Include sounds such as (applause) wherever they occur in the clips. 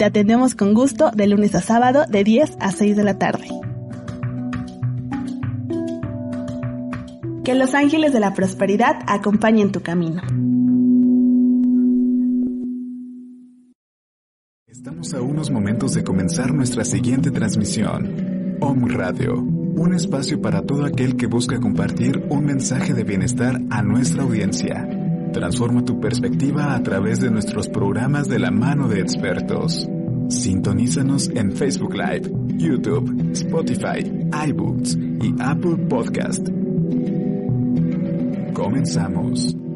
Te atendemos con gusto de lunes a sábado de 10 a 6 de la tarde. Que los ángeles de la prosperidad acompañen tu camino. Estamos a unos momentos de comenzar nuestra siguiente transmisión. Om Radio, un espacio para todo aquel que busca compartir un mensaje de bienestar a nuestra audiencia. Transforma tu perspectiva a través de nuestros programas de la mano de expertos. Sintonízanos en Facebook Live, YouTube, Spotify, iBooks y Apple Podcast. Comenzamos.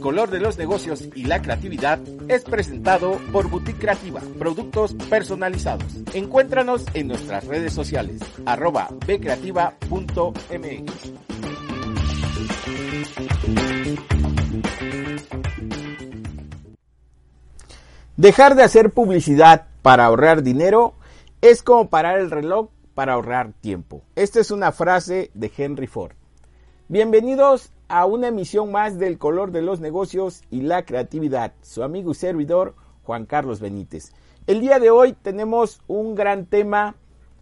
Color de los negocios y la creatividad es presentado por Boutique Creativa, productos personalizados. Encuéntranos en nuestras redes sociales, arroba bcreativa.mx. Dejar de hacer publicidad para ahorrar dinero es como parar el reloj para ahorrar tiempo. Esta es una frase de Henry Ford. Bienvenidos a una emisión más del color de los negocios y la creatividad. Su amigo y servidor Juan Carlos Benítez. El día de hoy tenemos un gran tema.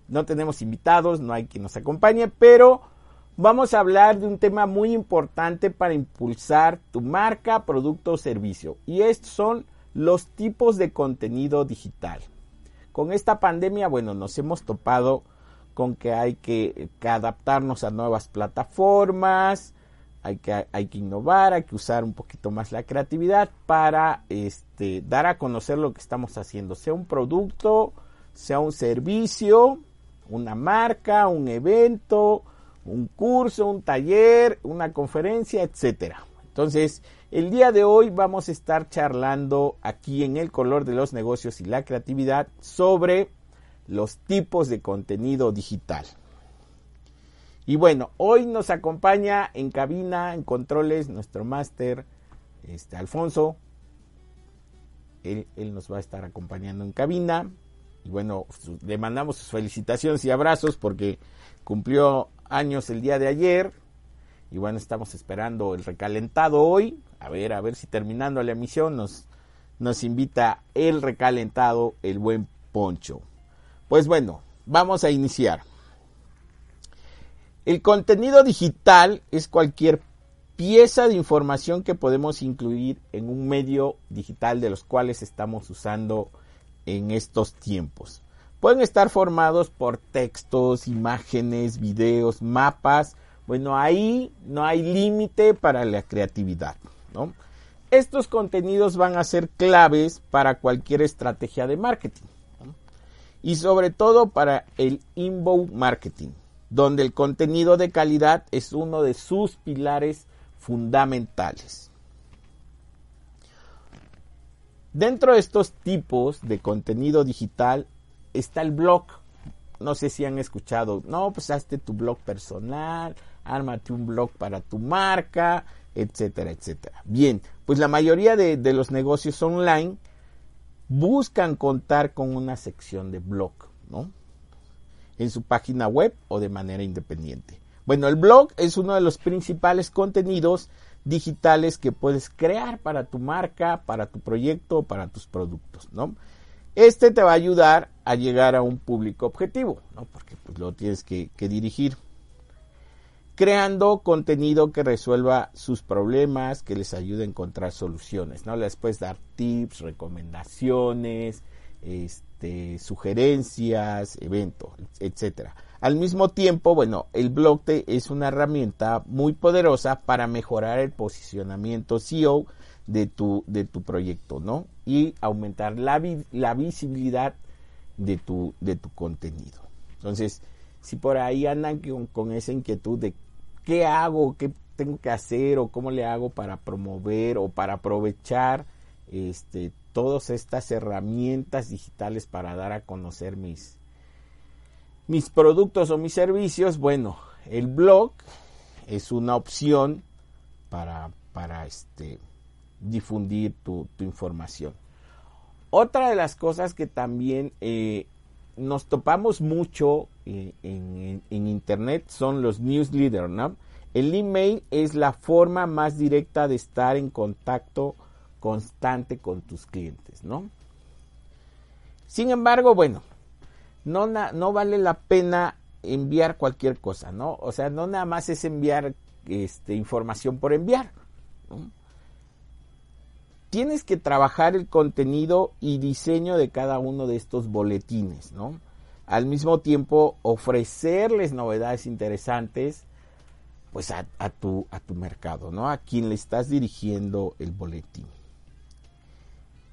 No tenemos invitados, no hay quien nos acompañe, pero vamos a hablar de un tema muy importante para impulsar tu marca, producto o servicio. Y estos son los tipos de contenido digital. Con esta pandemia, bueno, nos hemos topado con que hay que, que adaptarnos a nuevas plataformas, hay que, innovar, hay que usar un poquito más la creatividad para este, dar a conocer lo que estamos haciendo, sea un producto, sea un servicio, una marca, un evento, un curso, un taller, una conferencia, etcétera. Entonces, el día de hoy vamos a estar charlando aquí en el color de los negocios y la creatividad sobre los tipos de contenido digital. Y bueno, hoy nos acompaña en cabina, en controles, nuestro máster, este, Alfonso. Él, él, nos va a estar acompañando en cabina. Y bueno, le mandamos sus felicitaciones y abrazos porque cumplió años el día de ayer. Y bueno, estamos esperando el recalentado hoy. A ver, a ver si terminando la emisión nos, nos invita el recalentado, el buen Poncho. Pues bueno, vamos a iniciar. El contenido digital es cualquier pieza de información que podemos incluir en un medio digital de los cuales estamos usando en estos tiempos. Pueden estar formados por textos, imágenes, videos, mapas. Bueno, ahí no hay límite para la creatividad. Estos contenidos van a ser claves para cualquier estrategia de marketing. Y sobre todo para el inbound marketing, donde el contenido de calidad es uno de sus pilares fundamentales. Dentro de estos tipos de contenido digital está el blog. No sé si han escuchado, no, pues hazte tu blog personal, ármate un blog para tu marca, etcétera, etcétera. Bien, pues la mayoría de, de los negocios online buscan contar con una sección de blog, ¿no? En su página web o de manera independiente. Bueno, el blog es uno de los principales contenidos digitales que puedes crear para tu marca, para tu proyecto, para tus productos, ¿no? Este te va a ayudar a llegar a un público objetivo, ¿no? Porque pues, lo tienes que, que dirigir. Creando contenido que resuelva sus problemas, que les ayude a encontrar soluciones, ¿no? Les puedes dar tips, recomendaciones, este, sugerencias, eventos, etcétera. Al mismo tiempo, bueno, el blog es una herramienta muy poderosa para mejorar el posicionamiento SEO de tu, de tu proyecto, ¿no? Y aumentar la, la visibilidad de tu, de tu contenido. Entonces, si por ahí andan con, con, esa inquietud de qué hago, qué tengo que hacer o cómo le hago para promover o para aprovechar este, todas estas herramientas digitales para dar a conocer mis, mis productos o mis servicios, bueno, el blog es una opción para, para este, difundir tu, información. Otra de las cosas que también eh, nos topamos mucho eh, en, en, Internet son los newsletters, ¿no? El email es la forma más directa de estar en contacto constante con tus clientes, ¿no? Sin embargo, bueno, no, no vale la pena enviar cualquier cosa, ¿no? O sea, no nada más es enviar este, información por enviar. Tienes que trabajar el contenido y diseño de cada uno de estos boletines, ¿no? Al mismo tiempo, ofrecerles novedades interesantes, pues a, tu, a tu mercado, ¿no? A quien le estás dirigiendo el boletín.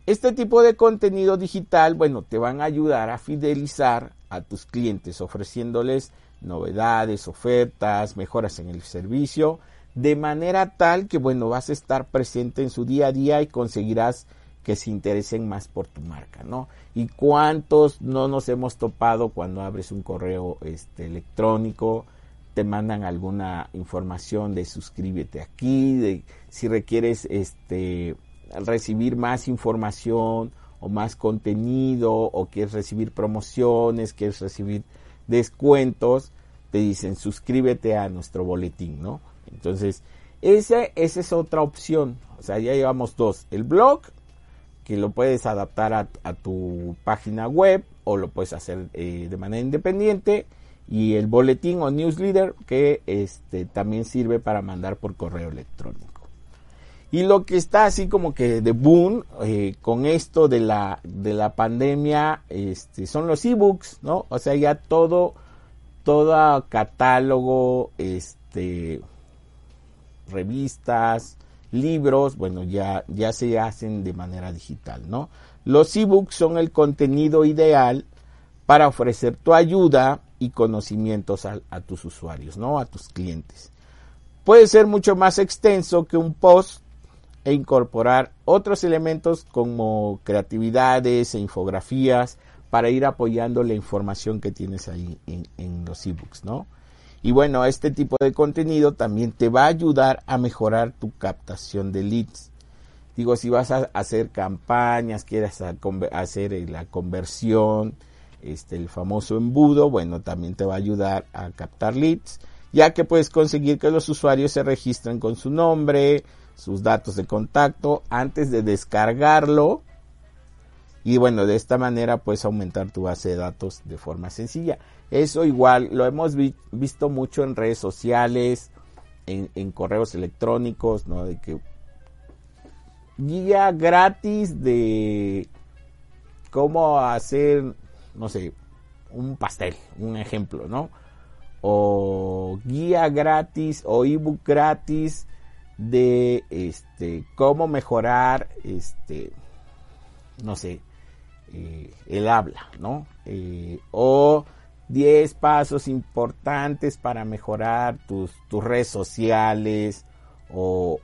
Este tipo de contenido digital, bueno, te van a ayudar a fidelizar a tus clientes ofreciéndoles novedades, ofertas, mejoras en el servicio, de manera tal que, bueno, vas a estar presente en su día a día y conseguirás que se interesen más por tu marca, ¿no? Y cuántos no nos hemos topado cuando abres un correo este, electrónico, te mandan alguna información de suscríbete aquí, de si requieres este recibir más información o más contenido o quieres recibir promociones, quieres recibir descuentos, te dicen suscríbete a nuestro boletín, ¿no? Entonces, esa, esa es otra opción. O sea, ya llevamos dos. El blog, que lo puedes adaptar a, tu página web o lo puedes hacer eh, de manera independiente. Y el boletín o newsletter que este, también sirve para mandar por correo electrónico. Y lo que está así como que de boom eh, con esto de la, de la pandemia este, son los ebooks, ¿no? O sea, ya todo, todo catálogo, este, revistas, libros, bueno, ya, ya se hacen de manera digital, ¿no? Los ebooks son el contenido ideal para ofrecer tu ayuda y conocimientos a, a tus usuarios, ¿no? A tus clientes. Puede ser mucho más extenso que un post e incorporar otros elementos como creatividades e infografías para ir apoyando la información que tienes ahí en, los ebooks, ¿no? Y bueno, este tipo de contenido también te va a ayudar a mejorar tu captación de leads. Digo, si vas a hacer campañas, quieres hacer eh, la conversión, este, el famoso embudo, bueno, también te va a ayudar a captar leads, ya que puedes conseguir que los usuarios se registren con su nombre, sus datos de contacto antes de descargarlo. Y bueno, de esta manera puedes aumentar tu base de datos de forma sencilla. Eso igual lo hemos visto mucho en redes sociales, en, correos electrónicos, ¿no? De que guía gratis de cómo hacer, no sé, un pastel, un ejemplo, ¿no? O guía gratis o ebook gratis de este cómo mejorar este no sé eh, el habla no eh, o 10 pasos importantes para mejorar tus, tus redes sociales o,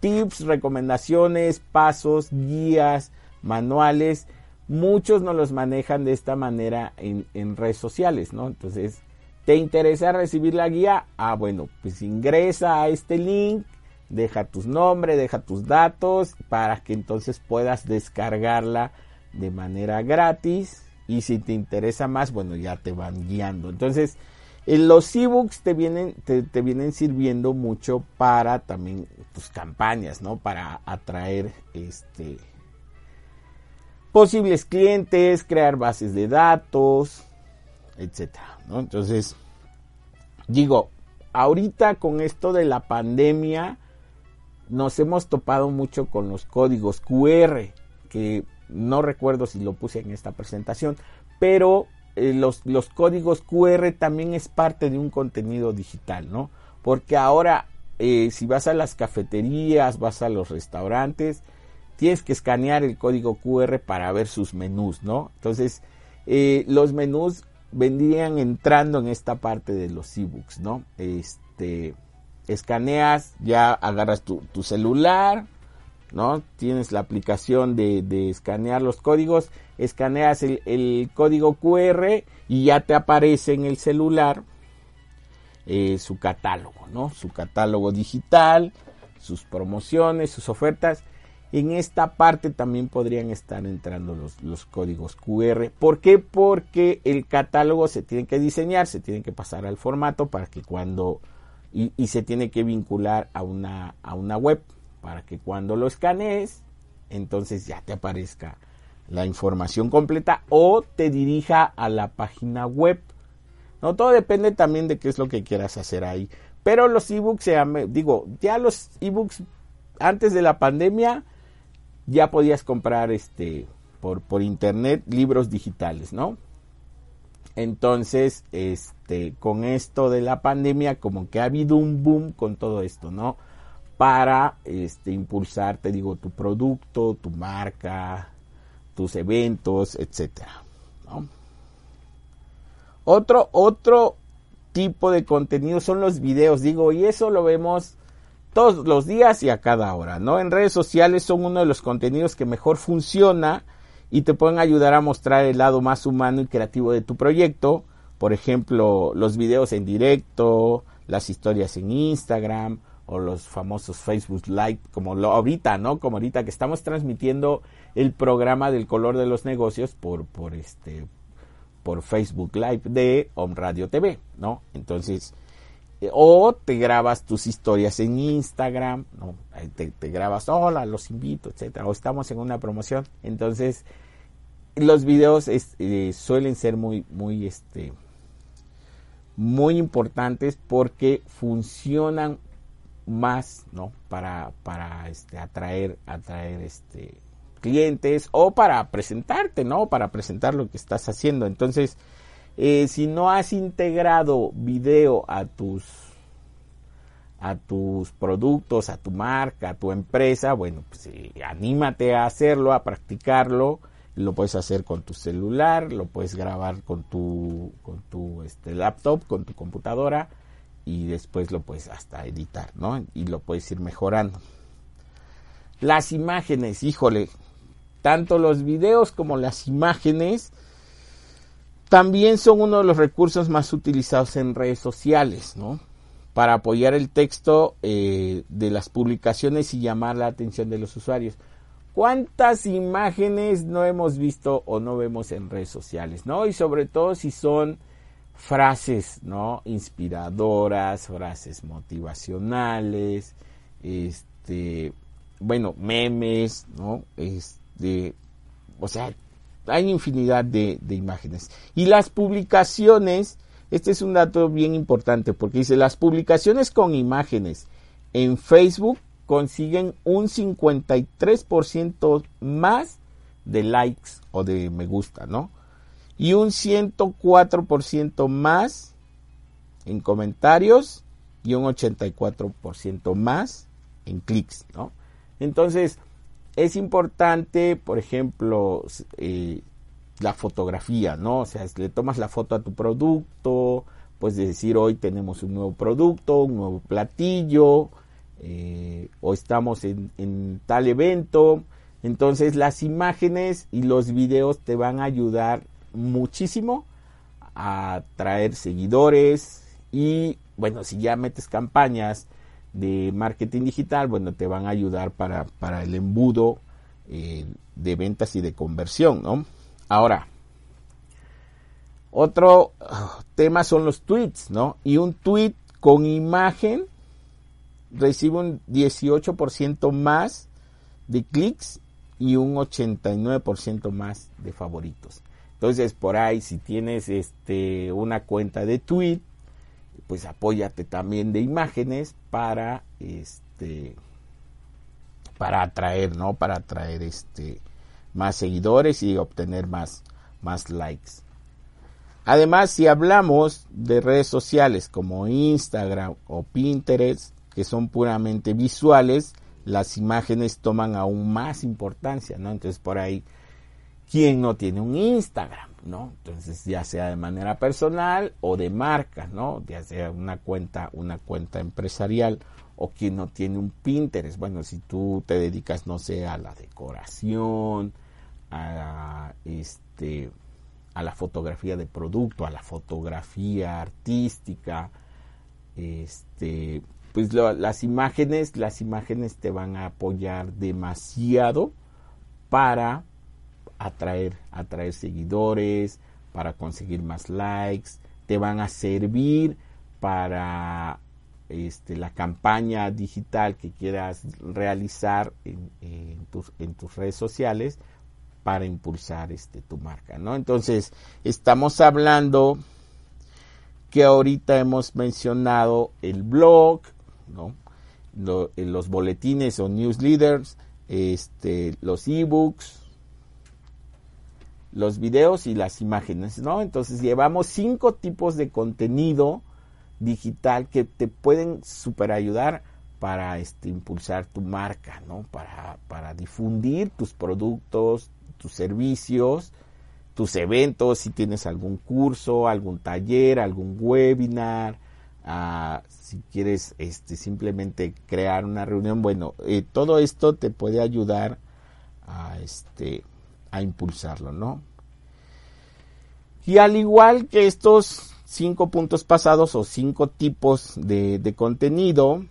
tips, recomendaciones, pasos, guías, manuales. Muchos no los manejan de esta manera en, en redes sociales, ¿no? Entonces, ¿te interesa recibir la guía? Ah, bueno, pues ingresa a este link, deja tus nombres, deja tus datos para que entonces puedas descargarla de manera gratis y si te interesa más, bueno, ya te van guiando. Entonces, los ebooks te vienen, te, vienen sirviendo mucho para también tus campañas, ¿no? Para atraer este posibles clientes, crear bases de datos, etcétera, ¿no? Entonces, digo, ahorita con esto de la pandemia, nos hemos topado mucho con los códigos QR, que no recuerdo si lo puse en esta presentación, pero eh, los, los, códigos QR también es parte de un contenido digital, ¿no? Porque ahora eh, si vas a las cafeterías, vas a los restaurantes, tienes que escanear el código QR para ver sus menús, ¿no? Entonces, eh, los menús vendrían entrando en esta parte de los ebooks, ¿no? Este, escaneas, ya agarras tu, tu celular, ¿no? Tienes la aplicación de, escanear los códigos, escaneas el, código QR y ya te aparece en el celular eh, su catálogo, ¿no? Su catálogo digital, sus promociones, sus ofertas. En esta parte también podrían estar entrando los, los, códigos QR. ¿Por qué? Porque el catálogo se tiene que diseñar, se tiene que pasar al formato para que cuando... y, y se tiene que vincular a una, a una web para que cuando lo escanees, entonces ya te aparezca la información completa o te dirija a la página web. No, todo depende también de qué es lo que quieras hacer ahí. Pero los ebooks, digo, ya los ebooks antes de la pandemia ya podías comprar este por, por internet libros digitales, ¿no? Entonces, este, con esto de la pandemia, como que ha habido un boom con todo esto, ¿no? para este, impulsar, te digo, tu producto, tu marca, tus eventos, etcétera. Otro, otro tipo de contenido son los videos, digo, y eso lo vemos todos los días y a cada hora, ¿no? En redes sociales son uno de los contenidos que mejor funciona y te pueden ayudar a mostrar el lado más humano y creativo de tu proyecto. Por ejemplo, los videos en directo, las historias en Instagram o los famosos Facebook Live, como lo ahorita, ¿no? Como ahorita que estamos transmitiendo el programa del color de los negocios por, por este, por Facebook Live de Home Radio TV, ¿no? Entonces, o te grabas tus historias en Instagram, ¿no? Te, grabas, hola, los invito, etcétera, o estamos en una promoción. Entonces, los videos eh, suelen ser muy, muy, este, muy importantes porque funcionan más, ¿no? Para, para este, atraer, atraer este, clientes o para presentarte, ¿no? Para presentar lo que estás haciendo. Entonces, eh, si no has integrado video a tus a tus productos, a tu marca, a tu empresa, bueno, pues eh, anímate a hacerlo, a practicarlo. Lo puedes hacer con tu celular, lo puedes grabar con tu, con tu este, laptop, con tu computadora y después lo puedes hasta editar, ¿no? Y lo puedes ir mejorando. Las imágenes, híjole, tanto los videos como las imágenes también son uno de los recursos más utilizados en redes sociales, ¿no? Para apoyar el texto eh, de las publicaciones y llamar la atención de los usuarios. ¿Cuántas imágenes no hemos visto o no vemos en redes sociales, no? Y sobre todo si son frases, ¿no? Inspiradoras, frases motivacionales, este, bueno, memes, ¿no? Este, o sea, hay infinidad de, imágenes. Y las publicaciones Este es un dato bien importante porque dice, las publicaciones con imágenes en Facebook consiguen un 53% más de likes o de me gusta, ¿no? Y un 104% más en comentarios y un 84% más en clics, ¿no? Entonces, es importante, por ejemplo, eh, la fotografía, ¿no? O sea, le tomas la foto a tu producto, puedes decir hoy tenemos un nuevo producto, un nuevo platillo, eh, o estamos en, en, tal evento. Entonces las imágenes y los videos te van a ayudar muchísimo a traer seguidores y bueno, si ya metes campañas de marketing digital, bueno, te van a ayudar para, para el embudo eh, de ventas y de conversión, ¿no? Ahora, otro uh, tema son los tweets, ¿no? Y un tweet con imagen recibe un 18% más de clics y un 89% más de favoritos. Entonces, por ahí, si tienes este, una cuenta de tweet, pues apóyate también de imágenes para este para atraer, ¿no? Para atraer este más seguidores y obtener más más likes. Además, si hablamos de redes sociales como Instagram o Pinterest, que son puramente visuales, las imágenes toman aún más importancia, ¿no? Entonces por ahí, ¿quién no tiene un Instagram, ¿no? Entonces ya sea de manera personal o de marca, ¿no? Ya sea una cuenta, una cuenta empresarial o quien no tiene un Pinterest. Bueno, si tú te dedicas, no sé, a la decoración, a este a la fotografía de producto, a la fotografía artística, este, pues las imágenes, las imágenes te van a apoyar demasiado para atraer, atraer seguidores, para conseguir más likes, te van a servir para este, la campaña digital que quieras realizar en, tus, en tus redes sociales para impulsar este tu marca, ¿no? Entonces, estamos hablando que ahorita hemos mencionado el blog, ¿no? Eh, los boletines o newsletters, este, los ebooks, los videos y las imágenes, ¿no? Entonces llevamos cinco tipos de contenido digital que te pueden super ayudar para este, impulsar tu marca, ¿no? Para, difundir tus productos, tus servicios, tus eventos, si tienes algún curso, algún taller, algún webinar, ah, si quieres este, simplemente crear una reunión, bueno, eh, todo esto te puede ayudar a, este, a impulsarlo, ¿no? Y al igual que estos cinco puntos pasados o cinco tipos de, de contenido,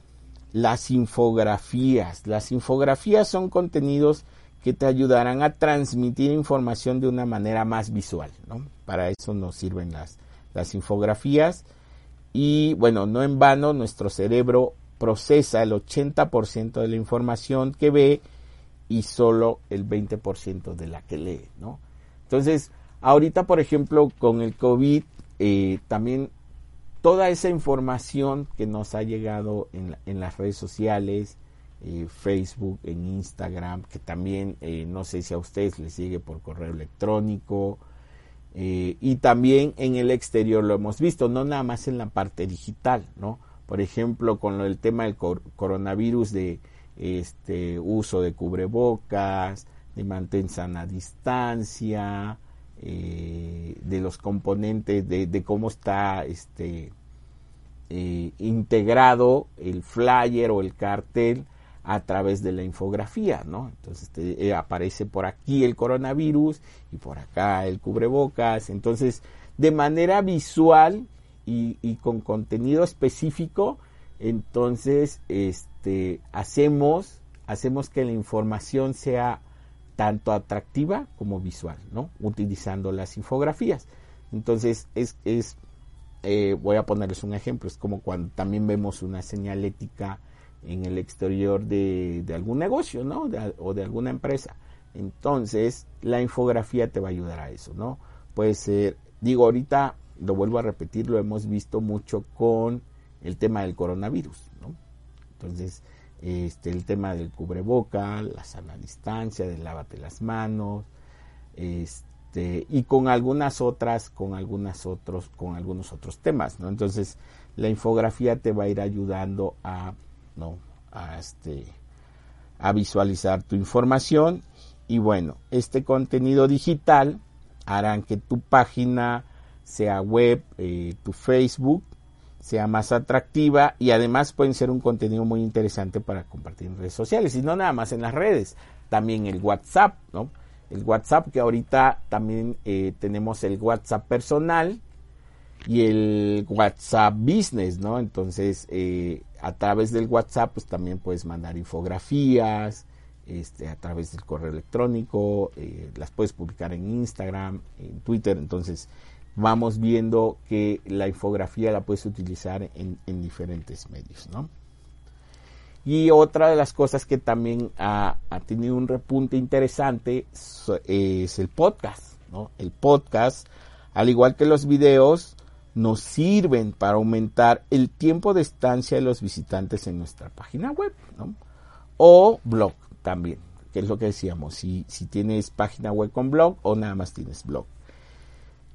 las infografías. Las infografías son contenidos que te ayudarán a transmitir información de una manera más visual. ¿no? Para eso nos sirven las, las infografías. Y bueno, no en vano, nuestro cerebro procesa el 80% de la información que ve y solo el 20% de la que lee. ¿no? Entonces, ahorita, por ejemplo, con el COVID, eh, también toda esa información que nos ha llegado en, en las redes sociales, eh, Facebook, en Instagram, que también eh, no sé si a ustedes les llegue por correo electrónico. Eh, y también en el exterior lo hemos visto, no nada más en la parte digital, ¿no? Por ejemplo, con el tema del coronavirus de este uso de cubrebocas, de mantén sana distancia, de los componentes, de, de cómo está este integrado el flyer o el cartel a través de la infografía, ¿no? Entonces eh, aparece por aquí el coronavirus y por acá el cubrebocas. Entonces, de manera visual y, con contenido específico, entonces este, hacemos, hacemos que la información sea tanto atractiva como visual, ¿no? Utilizando las infografías. Entonces, es, es eh, voy a ponerles un ejemplo, es como cuando también vemos una señalética en el exterior de, algún negocio, ¿no? o de alguna empresa. Entonces, la infografía te va a ayudar a eso, ¿no? Puede ser, digo, ahorita lo vuelvo a repetir, lo hemos visto mucho con el tema del coronavirus, ¿no? Entonces, este, el tema del cubreboca, la sana distancia, del lávate las manos, este, y con algunas otras, con algunas otros, con algunos otros temas, ¿no? Entonces, la infografía te va a ir ayudando a, ¿no? A este, a visualizar tu información y bueno, este contenido digital harán que tu página sea web, eh, tu Facebook, sea más atractiva y además pueden ser un contenido muy interesante para compartir en redes sociales y no nada más en las redes, también el WhatsApp, ¿no? El WhatsApp que ahorita también eh, tenemos el WhatsApp personal y el WhatsApp Business, ¿no? Entonces, eh, a través del WhatsApp, pues también puedes mandar infografías, este, a través del correo electrónico, eh, las puedes publicar en Instagram, en Twitter, entonces vamos viendo que la infografía la puedes utilizar en, diferentes medios, ¿no? Y otra de las cosas que también ha, ha tenido un repunte interesante es el podcast, ¿no? El podcast, al igual que los videos, nos sirven para aumentar el tiempo de estancia de los visitantes en nuestra página web, ¿no? O blog también, que es lo que decíamos, si, si tienes página web con blog o nada más tienes blog.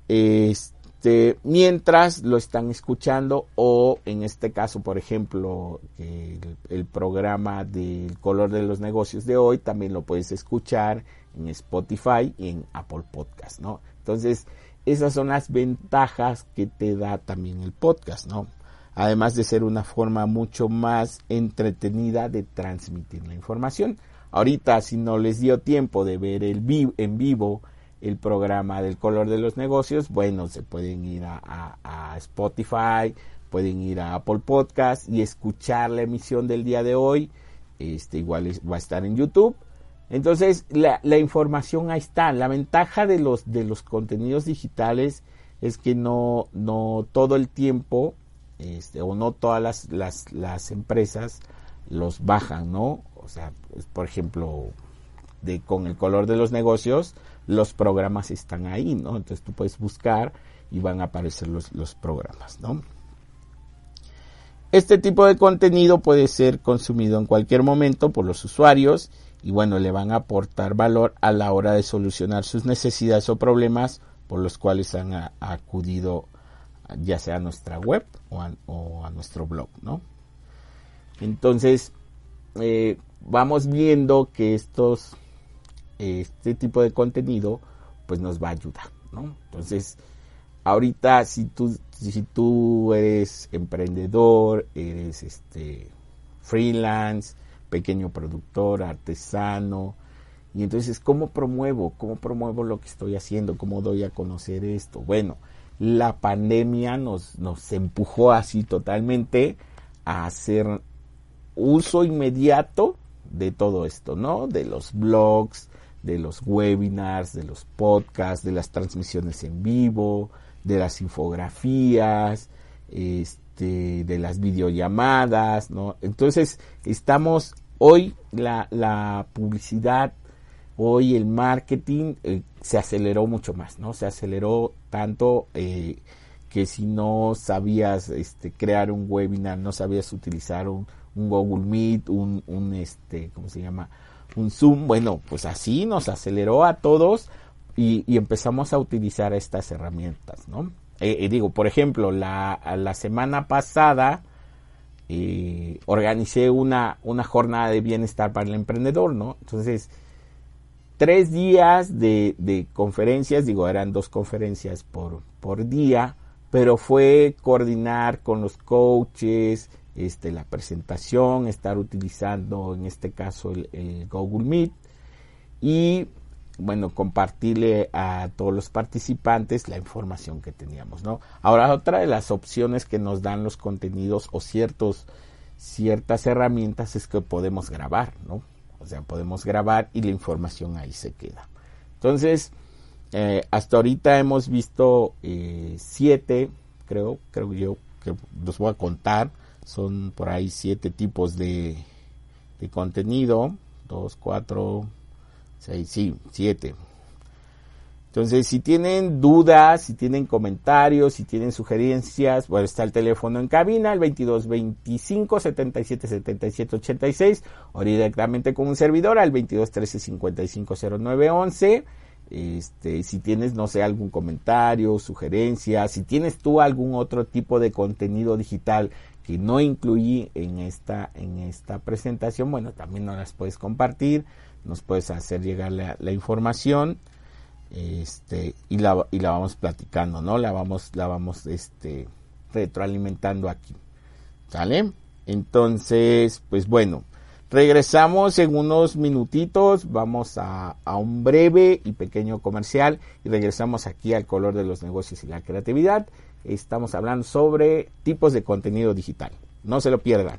Este, mientras lo están escuchando o en este caso, por ejemplo, el, el, programa del color de los negocios de hoy también lo puedes escuchar en Spotify y en Apple Podcast, ¿no? Entonces, esas son las ventajas que te da también el podcast, ¿no? Además de ser una forma mucho más entretenida de transmitir la información. Ahorita, si no les dio tiempo de ver el en vivo el programa del color de los negocios, bueno, se pueden ir a, Spotify, pueden ir a Apple Podcast y escuchar la emisión del día de hoy. Este igual va a estar en YouTube entonces, la, información ahí está. La ventaja de los, de los contenidos digitales es que no, no todo el tiempo, este, o no todas las, las, las empresas los bajan, ¿no? O sea, por ejemplo, de, con el color de los negocios, los programas están ahí, ¿no? Entonces tú puedes buscar y van a aparecer los, los programas, ¿no? Este tipo de contenido puede ser consumido en cualquier momento por los usuarios y bueno, le van a aportar valor a la hora de solucionar sus necesidades o problemas por los cuales han acudido ya sea a nuestra web o a, nuestro blog, ¿no? Entonces, eh, vamos viendo que estos, este tipo de contenido, pues nos va a ayudar, ¿no? Entonces, ahorita si tú, si tú eres emprendedor, eres este freelance, pequeño productor, artesano. Y entonces, ¿cómo promuevo? ¿Cómo promuevo lo que estoy haciendo? ¿Cómo doy a conocer esto? Bueno, la pandemia nos, nos empujó así totalmente a hacer uso inmediato de todo esto, ¿no? De los blogs, de los webinars, de los podcasts, de las transmisiones en vivo, de las infografías, este, de las videollamadas, ¿no? Entonces, estamos Hoy la, publicidad, hoy el marketing eh, se aceleró mucho más, ¿no? Se aceleró tanto eh, que si no sabías este, crear un webinar, no sabías utilizar un, Google Meet, un, un, este, ¿cómo se llama? Un Zoom, bueno, pues así nos aceleró a todos y, empezamos a utilizar estas herramientas, ¿no? Eh, digo, por ejemplo, la, la semana pasada, eh, organicé una, una jornada de bienestar para el emprendedor, ¿no? Entonces, tres días de, de conferencias, digo, eran dos conferencias por, por día, pero fue coordinar con los coaches, este, la presentación, estar utilizando en este caso el, Google Meet y bueno, compartirle a todos los participantes la información que teníamos, ¿no? Ahora, otra de las opciones que nos dan los contenidos o ciertos, ciertas herramientas es que podemos grabar, ¿no? O sea, podemos grabar y la información ahí se queda. Entonces, eh, hasta ahorita hemos visto eh, siete, creo, creo yo, que los voy a contar. Son por ahí siete tipos de, de contenido. Dos, cuatro, seis, sí, siete. Entonces, si tienen dudas, si tienen comentarios, si tienen sugerencias, bueno, está el teléfono en cabina, el 2225 77 77 86, o directamente con un servidor al 2213 55 09 11. Este, si tienes, no sé, algún comentario, sugerencia, si tienes tú algún otro tipo de contenido digital que no incluí en esta, en esta presentación, bueno, también nos las puedes compartir, nos puedes hacer llegar la, la información este y la, y la vamos platicando, ¿no? La vamos, la vamos este, retroalimentando aquí. ¿Sale? Entonces, pues bueno, regresamos en unos minutitos, vamos a, a, un breve y pequeño comercial y regresamos aquí al color de los negocios y la creatividad. Estamos hablando sobre tipos de contenido digital. No se lo pierdan.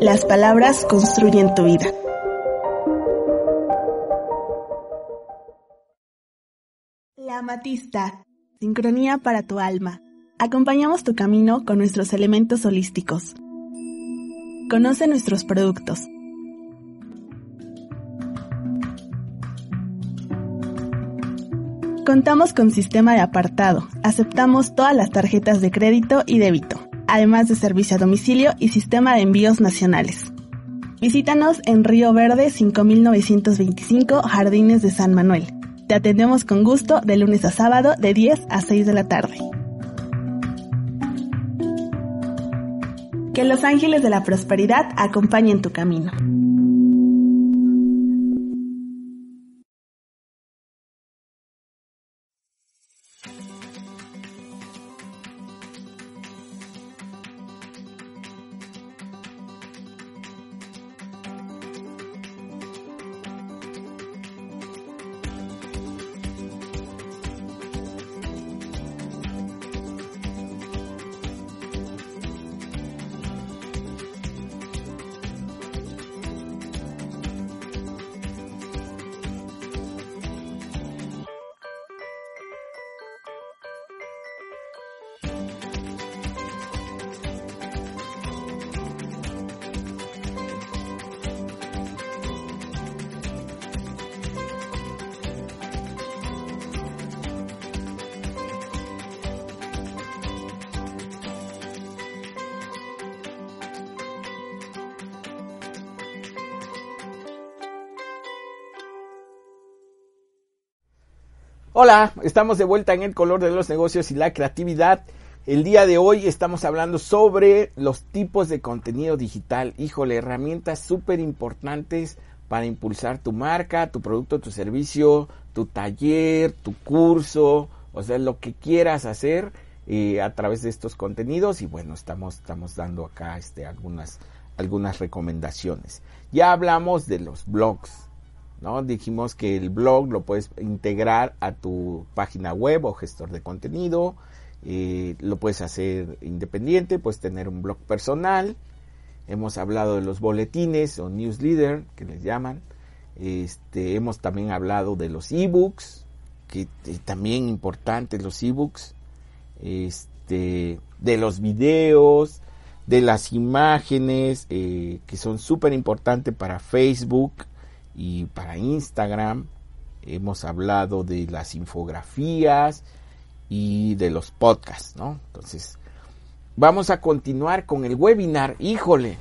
Las palabras construyen tu vida. La Amatista. Sincronía para tu alma. Acompañamos tu camino con nuestros elementos holísticos. Conoce nuestros productos. Contamos con sistema de apartado. Aceptamos todas las tarjetas de crédito y débito, además de servicio a domicilio y sistema de envíos nacionales. Visítanos en Río Verde 5925 Jardines de San Manuel. Te atendemos con gusto de lunes a sábado de 10 a 6 de la tarde. Que los ángeles de la prosperidad acompañen tu camino. Hola, estamos de vuelta en el color de los negocios y la creatividad. El día de hoy estamos hablando sobre los tipos de contenido digital. Híjole, herramientas súper importantes para impulsar tu marca, tu producto, tu servicio, tu taller, tu curso, o sea, lo que quieras hacer eh, a través de estos contenidos. Y bueno, estamos, estamos dando acá este, algunas, algunas recomendaciones. Ya hablamos de los blogs, Dijimos que el blog lo puedes integrar a tu página web o gestor de contenido, eh, lo puedes hacer independiente, puedes tener un blog personal, hemos hablado de los boletines o newsletter que les llaman, este, hemos también hablado de los ebooks, que también importantes los ebooks, este, de los videos, de las imágenes, eh, que son súper importantes para Facebook y para Instagram. Hemos hablado de las infografías y de los podcasts, ¿no? Entonces, vamos a continuar con el webinar. Híjole,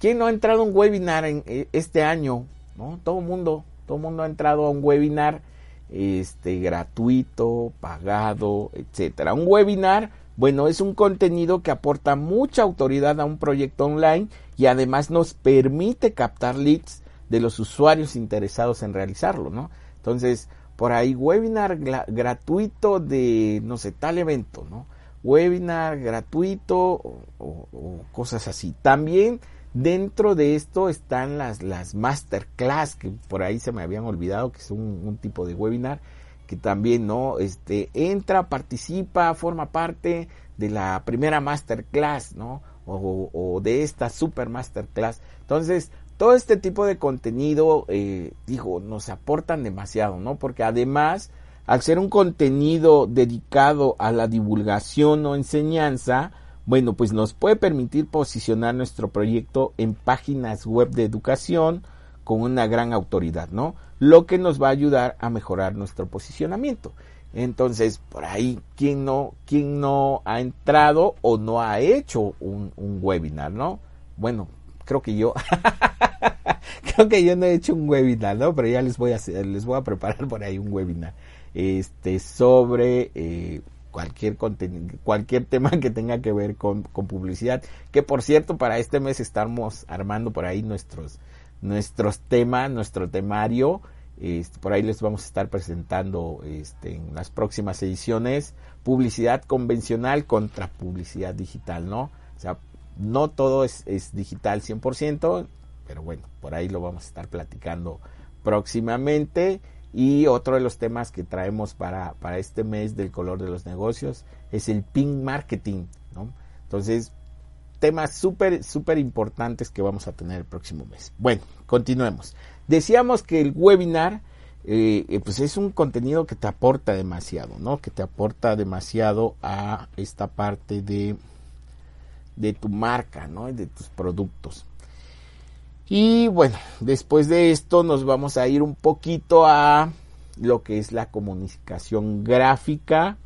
¿quién no ha entrado a un webinar en eh, este año? ¿No? Todo el mundo, todo el mundo ha entrado a un webinar este gratuito, pagado, etcétera. Un webinar, bueno, es un contenido que aporta mucha autoridad a un proyecto online y además nos permite captar leads de los usuarios interesados en realizarlo, ¿no? Entonces, por ahí webinar gratuito de no sé, tal evento, ¿no? Webinar gratuito o cosas así. También Dentro de esto están las, las masterclass, que por ahí se me habían olvidado, que es un, tipo de webinar, que también, ¿no? Este, entra, participa, forma parte de la primera masterclass, ¿no? O, de esta super masterclass. Entonces, todo este tipo de contenido, eh, digo, nos aportan demasiado, ¿no? Porque además, al ser un contenido dedicado a la divulgación o enseñanza, bueno, pues nos puede permitir posicionar nuestro proyecto en páginas web de educación con una gran autoridad, ¿no? Lo que nos va a ayudar a mejorar nuestro posicionamiento. Entonces, por ahí, ¿quién no, quién no ha entrado o no ha hecho un, webinar, no? Bueno, creo que yo, (laughs) creo que yo no he hecho un webinar, ¿no? Pero ya les voy a hacer, les voy a preparar por ahí un webinar, este, sobre eh, cualquier contenido, cualquier tema que tenga que ver con, publicidad. Que por cierto, para este mes estamos armando por ahí nuestros, nuestros temas, nuestro temario. Este, por ahí les vamos a estar presentando este, en las próximas ediciones publicidad convencional contra publicidad digital, ¿no? O sea, no todo es, es digital 100%, pero bueno, por ahí lo vamos a estar platicando próximamente. Y otro de los temas que traemos para, para este mes del color de los negocios es el ping marketing. ¿no? Entonces, temas súper, súper importantes que vamos a tener el próximo mes. Bueno, continuemos. Decíamos que el webinar eh, eh, pues es un contenido que te aporta demasiado, ¿no? Que te aporta demasiado a esta parte de, de tu marca, ¿no? De tus productos. Y bueno, después de esto nos vamos a ir un poquito a lo que es la comunicación gráfica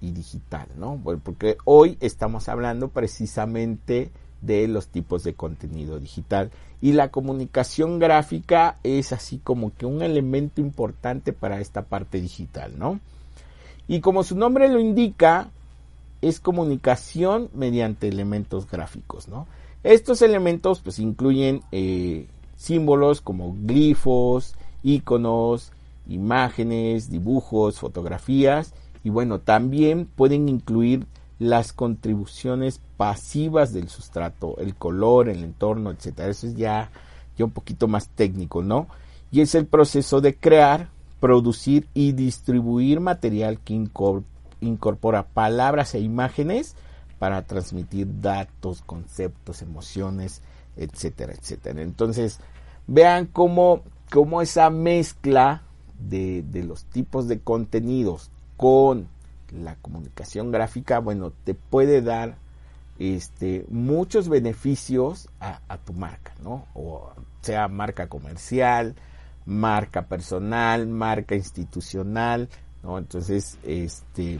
y digital, ¿no? porque hoy estamos hablando precisamente de los tipos de contenido digital y la comunicación gráfica es así como que un elemento importante para esta parte digital, ¿no? Y como su nombre lo indica, es comunicación mediante elementos gráficos, ¿no? Estos elementos pues incluyen eh, símbolos como glifos, iconos, imágenes, dibujos, fotografías y bueno, también pueden incluir las contribuciones pasivas del sustrato, el color, el entorno, etcétera. Eso es ya, ya un poquito más técnico, ¿no? Y es el proceso de crear, producir y distribuir material que incorpora palabras e imágenes para transmitir datos, conceptos, emociones, etcétera, etcétera. Entonces, vean cómo, cómo esa mezcla de, de, los tipos de contenidos con la comunicación gráfica, bueno, te puede dar este, muchos beneficios a, a tu marca, ¿no? O sea marca comercial, marca personal, marca institucional, Entonces, este,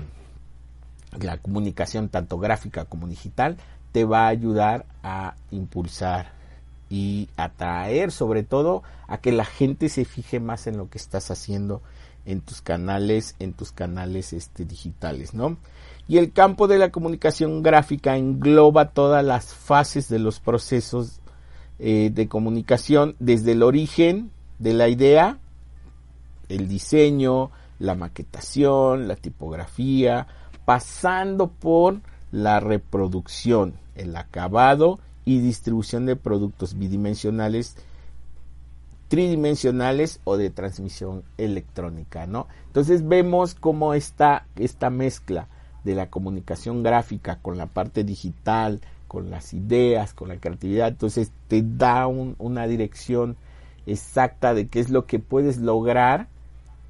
la comunicación tanto gráfica como digital te va a ayudar a impulsar y atraer sobre todo a que la gente se fije más en lo que estás haciendo en tus canales, en tus canales este, digitales, ¿no? Y el campo de la comunicación gráfica engloba todas las fases de los procesos eh, de comunicación, desde el origen de la idea, el diseño, la maquetación, la tipografía, pasando por la reproducción, el acabado y distribución de productos bidimensionales, tridimensionales o de transmisión electrónica, ¿no? Entonces vemos cómo está esta mezcla de la comunicación gráfica con la parte digital, con las ideas, con la creatividad, entonces te da una dirección exacta de qué es lo que puedes lograr,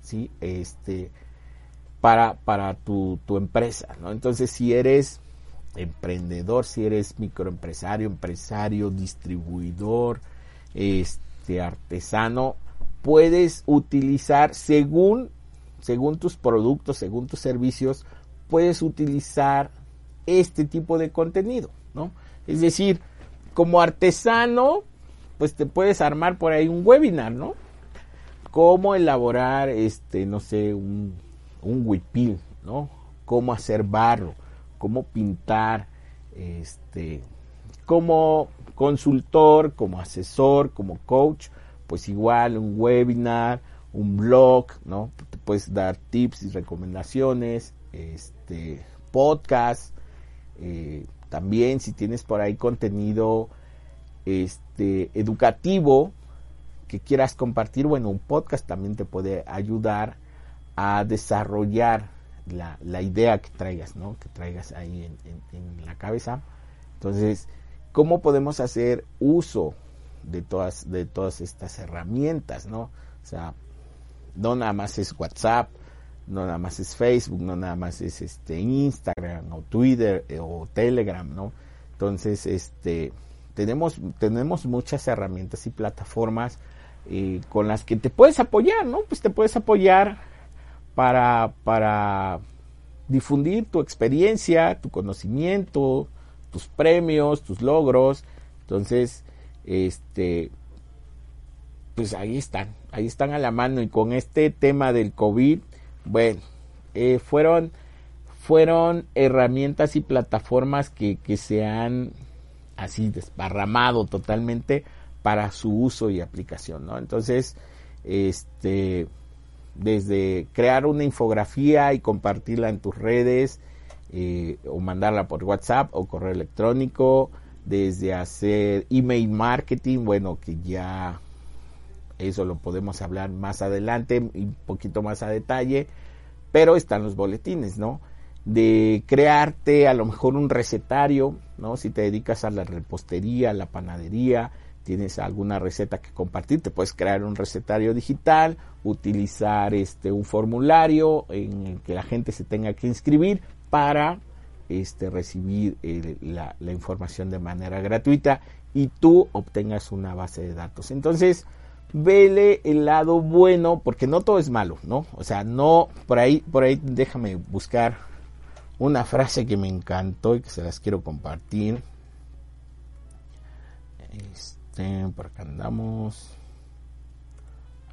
¿sí? Este, para, para tu, tu empresa, ¿no? Entonces, si eres emprendedor, si eres microempresario, empresario, distribuidor, este, artesano, puedes utilizar según, según tus productos, según tus servicios, puedes utilizar este tipo de contenido, ¿no? Es decir, como artesano, pues te puedes armar por ahí un webinar, ¿no? Cómo elaborar, este, no sé, un, un huipil, ¿no? Cómo hacer barro, cómo pintar, este, como consultor, como asesor, como coach, pues igual un webinar, un blog, ¿no? Te puedes dar tips y recomendaciones, este, podcast, eh, también si tienes por ahí contenido este, educativo que quieras compartir, bueno, un podcast también te puede ayudar a desarrollar la, idea que traigas, ¿no? Que traigas ahí en, la cabeza. Entonces, ¿cómo podemos hacer uso de todas, de todas estas herramientas, ¿no? O sea, no nada más es WhatsApp, no nada más es Facebook, no nada más es este Instagram o Twitter eh, o Telegram, ¿no? Entonces, este tenemos tenemos muchas herramientas y plataformas con las que te puedes apoyar, ¿no? Pues te puedes apoyar para para difundir tu experiencia, tu conocimiento, tus premios, tus logros. Entonces, este pues ahí están, ahí están a la mano y con este tema del COVID bueno, eh, fueron, fueron herramientas y plataformas que se han así desparramado totalmente para su uso y aplicación, ¿no? Entonces, este, desde crear una infografía y compartirla en tus redes, eh, o mandarla por WhatsApp o correo electrónico, desde hacer email marketing, bueno, que ya eso lo podemos hablar más adelante, un poquito más a detalle, pero están los boletines, ¿no? De crearte a lo mejor un recetario, ¿no? Si te dedicas a la repostería, a la panadería, tienes alguna receta que compartir, te puedes crear un recetario digital, utilizar este un formulario en el que la gente se tenga que inscribir para este, recibir la, la información de manera gratuita y tú obtengas una base de datos. Entonces, vele el lado bueno, porque no todo es malo, ¿no? O sea, no, por ahí, por ahí déjame buscar una frase que me encantó y que se las quiero compartir. Este, por acá andamos.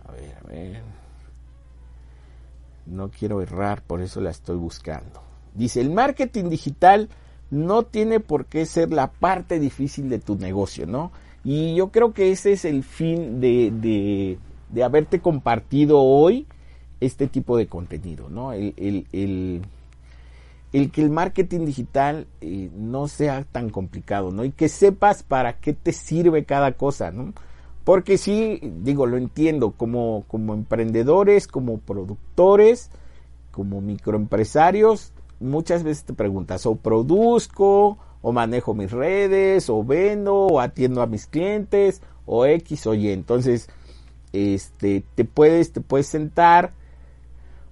A ver, a ver. No quiero errar, por eso la estoy buscando. Dice, el marketing digital no tiene por qué ser la parte difícil de tu negocio, ¿no? Y yo creo que ese es el fin de, de, haberte compartido hoy este tipo de contenido, ¿no? El, el, que el marketing digital eh, no sea tan complicado, ¿no? Y que sepas para qué te sirve cada cosa, ¿no? Porque sí, digo, lo entiendo, como, como emprendedores, como productores, como microempresarios, muchas veces te preguntas, o produzco, o manejo mis redes, o vendo, o atiendo a mis clientes, o X o Y. Entonces, este, te puedes, te puedes sentar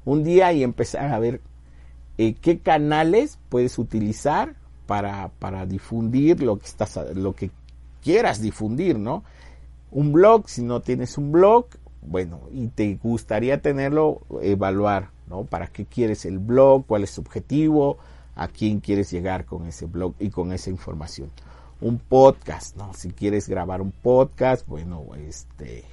un día y empezar a ver eh, qué canales puedes utilizar para, para difundir lo que estás, lo que quieras difundir, ¿no? Un blog, si no tienes un blog, bueno, y te gustaría tenerlo, evaluar, ¿no? ¿Para qué quieres el blog? ¿Cuál es su objetivo? a quién quieres llegar con ese blog y con esa información. Un podcast, ¿no? Si quieres grabar un podcast, bueno, este,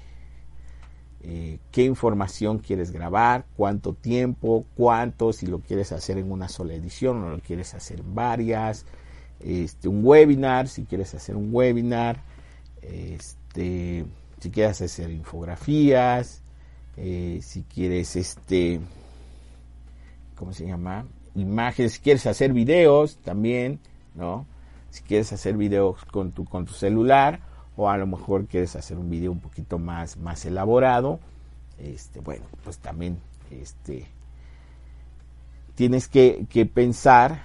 eh, qué información quieres grabar, cuánto tiempo, cuánto, si lo quieres hacer en una sola edición o lo quieres hacer en varias, este, un webinar, si quieres hacer un webinar, este, si quieres hacer infografías, eh, si quieres, este, ¿cómo se llama? imágenes, si quieres hacer videos también, ¿no? Si quieres hacer videos con tu, con tu celular o a lo mejor quieres hacer un video un poquito más, más elaborado, este, bueno, pues también este, tienes que, que pensar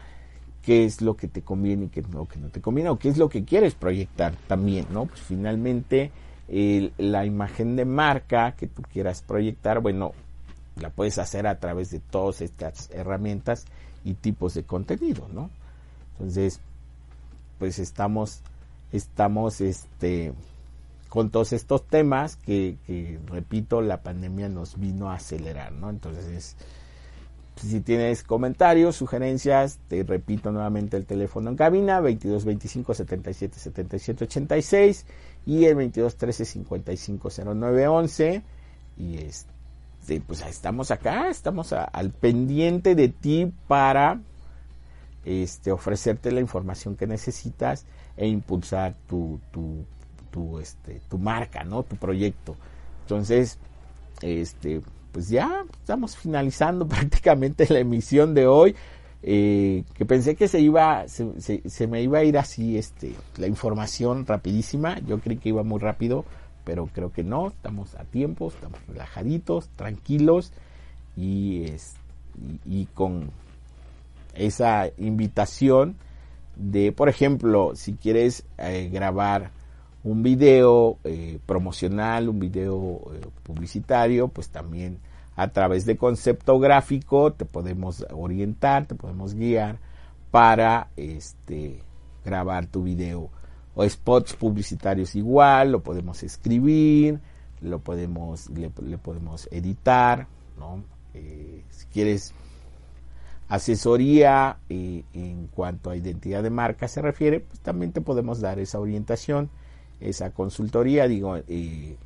qué es lo que te conviene y qué es lo que no te conviene, o qué es lo que quieres proyectar también, ¿no? Pues finalmente la imagen de marca que tú quieras proyectar, bueno, la puedes hacer a través de todas estas herramientas y tipos de contenido, ¿no? Entonces, pues estamos, estamos, este, con todos estos temas que, repito, la pandemia nos vino a acelerar, ¿no? Entonces, si tienes comentarios, sugerencias, te repito nuevamente el teléfono en cabina, 22 25 77 77 86 y el 22 13 55 09 11 y este, pues estamos acá, estamos al pendiente de ti para este, ofrecerte la información que necesitas e impulsar tu, tu, tu, este, tu marca, ¿no? Tu proyecto. Entonces, este, pues ya estamos finalizando (laughs) prácticamente la emisión de hoy. Eh, que pensé que se iba, se, me iba a ir así, este, la información rapidísima. Yo creí que iba muy rápido, pero creo que no. Estamos a tiempo, estamos relajaditos, tranquilos y, es, y con esa invitación de, por ejemplo, si quieres eh, grabar un video eh, promocional, un video eh, publicitario, pues también a través de concepto gráfico te podemos orientar, te podemos guiar para este grabar tu video o spots publicitarios igual, lo podemos escribir, lo podemos le, podemos editar, ¿no? si quieres asesoría eh, en cuanto a identidad de marca se refiere, pues también te podemos dar esa orientación, esa consultoría, digo, eh,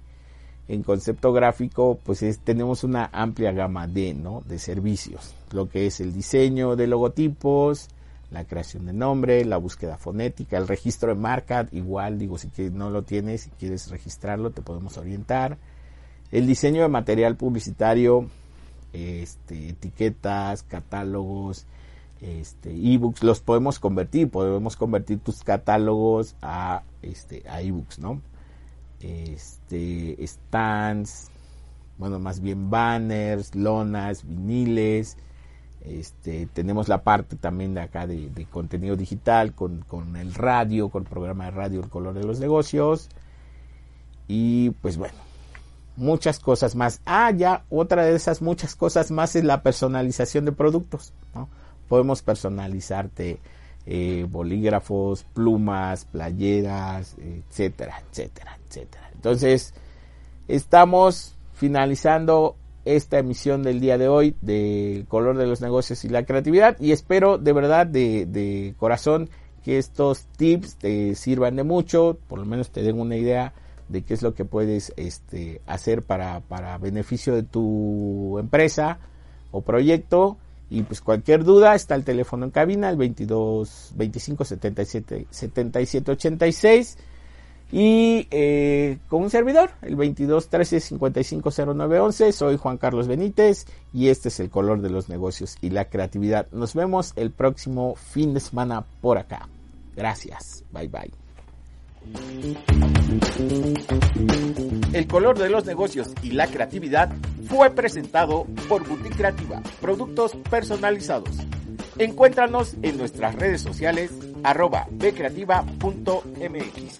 en concepto gráfico, pues tenemos una amplia gama de, ¿no? de servicios, lo que es el diseño de logotipos, la creación de nombre, la búsqueda fonética, el registro de marca, igual digo, si no lo tienes, si quieres registrarlo, te podemos orientar. El diseño de material publicitario, este, etiquetas, catálogos, este, ebooks, los podemos convertir, podemos convertir tus catálogos a, este, a ebooks, ¿no? Este, stands, bueno, más bien banners, lonas, viniles, este, tenemos la parte también de acá de, de contenido digital con, con, el radio, con el programa de radio El Color de los Negocios. Y pues bueno, muchas cosas más. Ah, ya, otra de esas muchas cosas más es la personalización de productos. Podemos personalizarte eh, bolígrafos, plumas, playeras, etcétera, etcétera, etcétera. Entonces, estamos finalizando esta emisión del día de hoy del color de los negocios y la creatividad y espero de verdad de, de corazón que estos tips te sirvan de mucho, por lo menos te den una idea de qué es lo que puedes este, hacer para, para beneficio de tu empresa o proyecto. Y pues cualquier duda está el teléfono en cabina, el 22 25 77 77 86. Y eh, con un servidor, el 22 13 55 09 11. Soy Juan Carlos Benítez y este es el color de los negocios y la creatividad. Nos vemos el próximo fin de semana por acá. Gracias. Bye bye. El color de los negocios y la creatividad fue presentado por Boutique Creativa, productos personalizados. Encuéntranos en nuestras redes sociales arroba bcreativa.mx.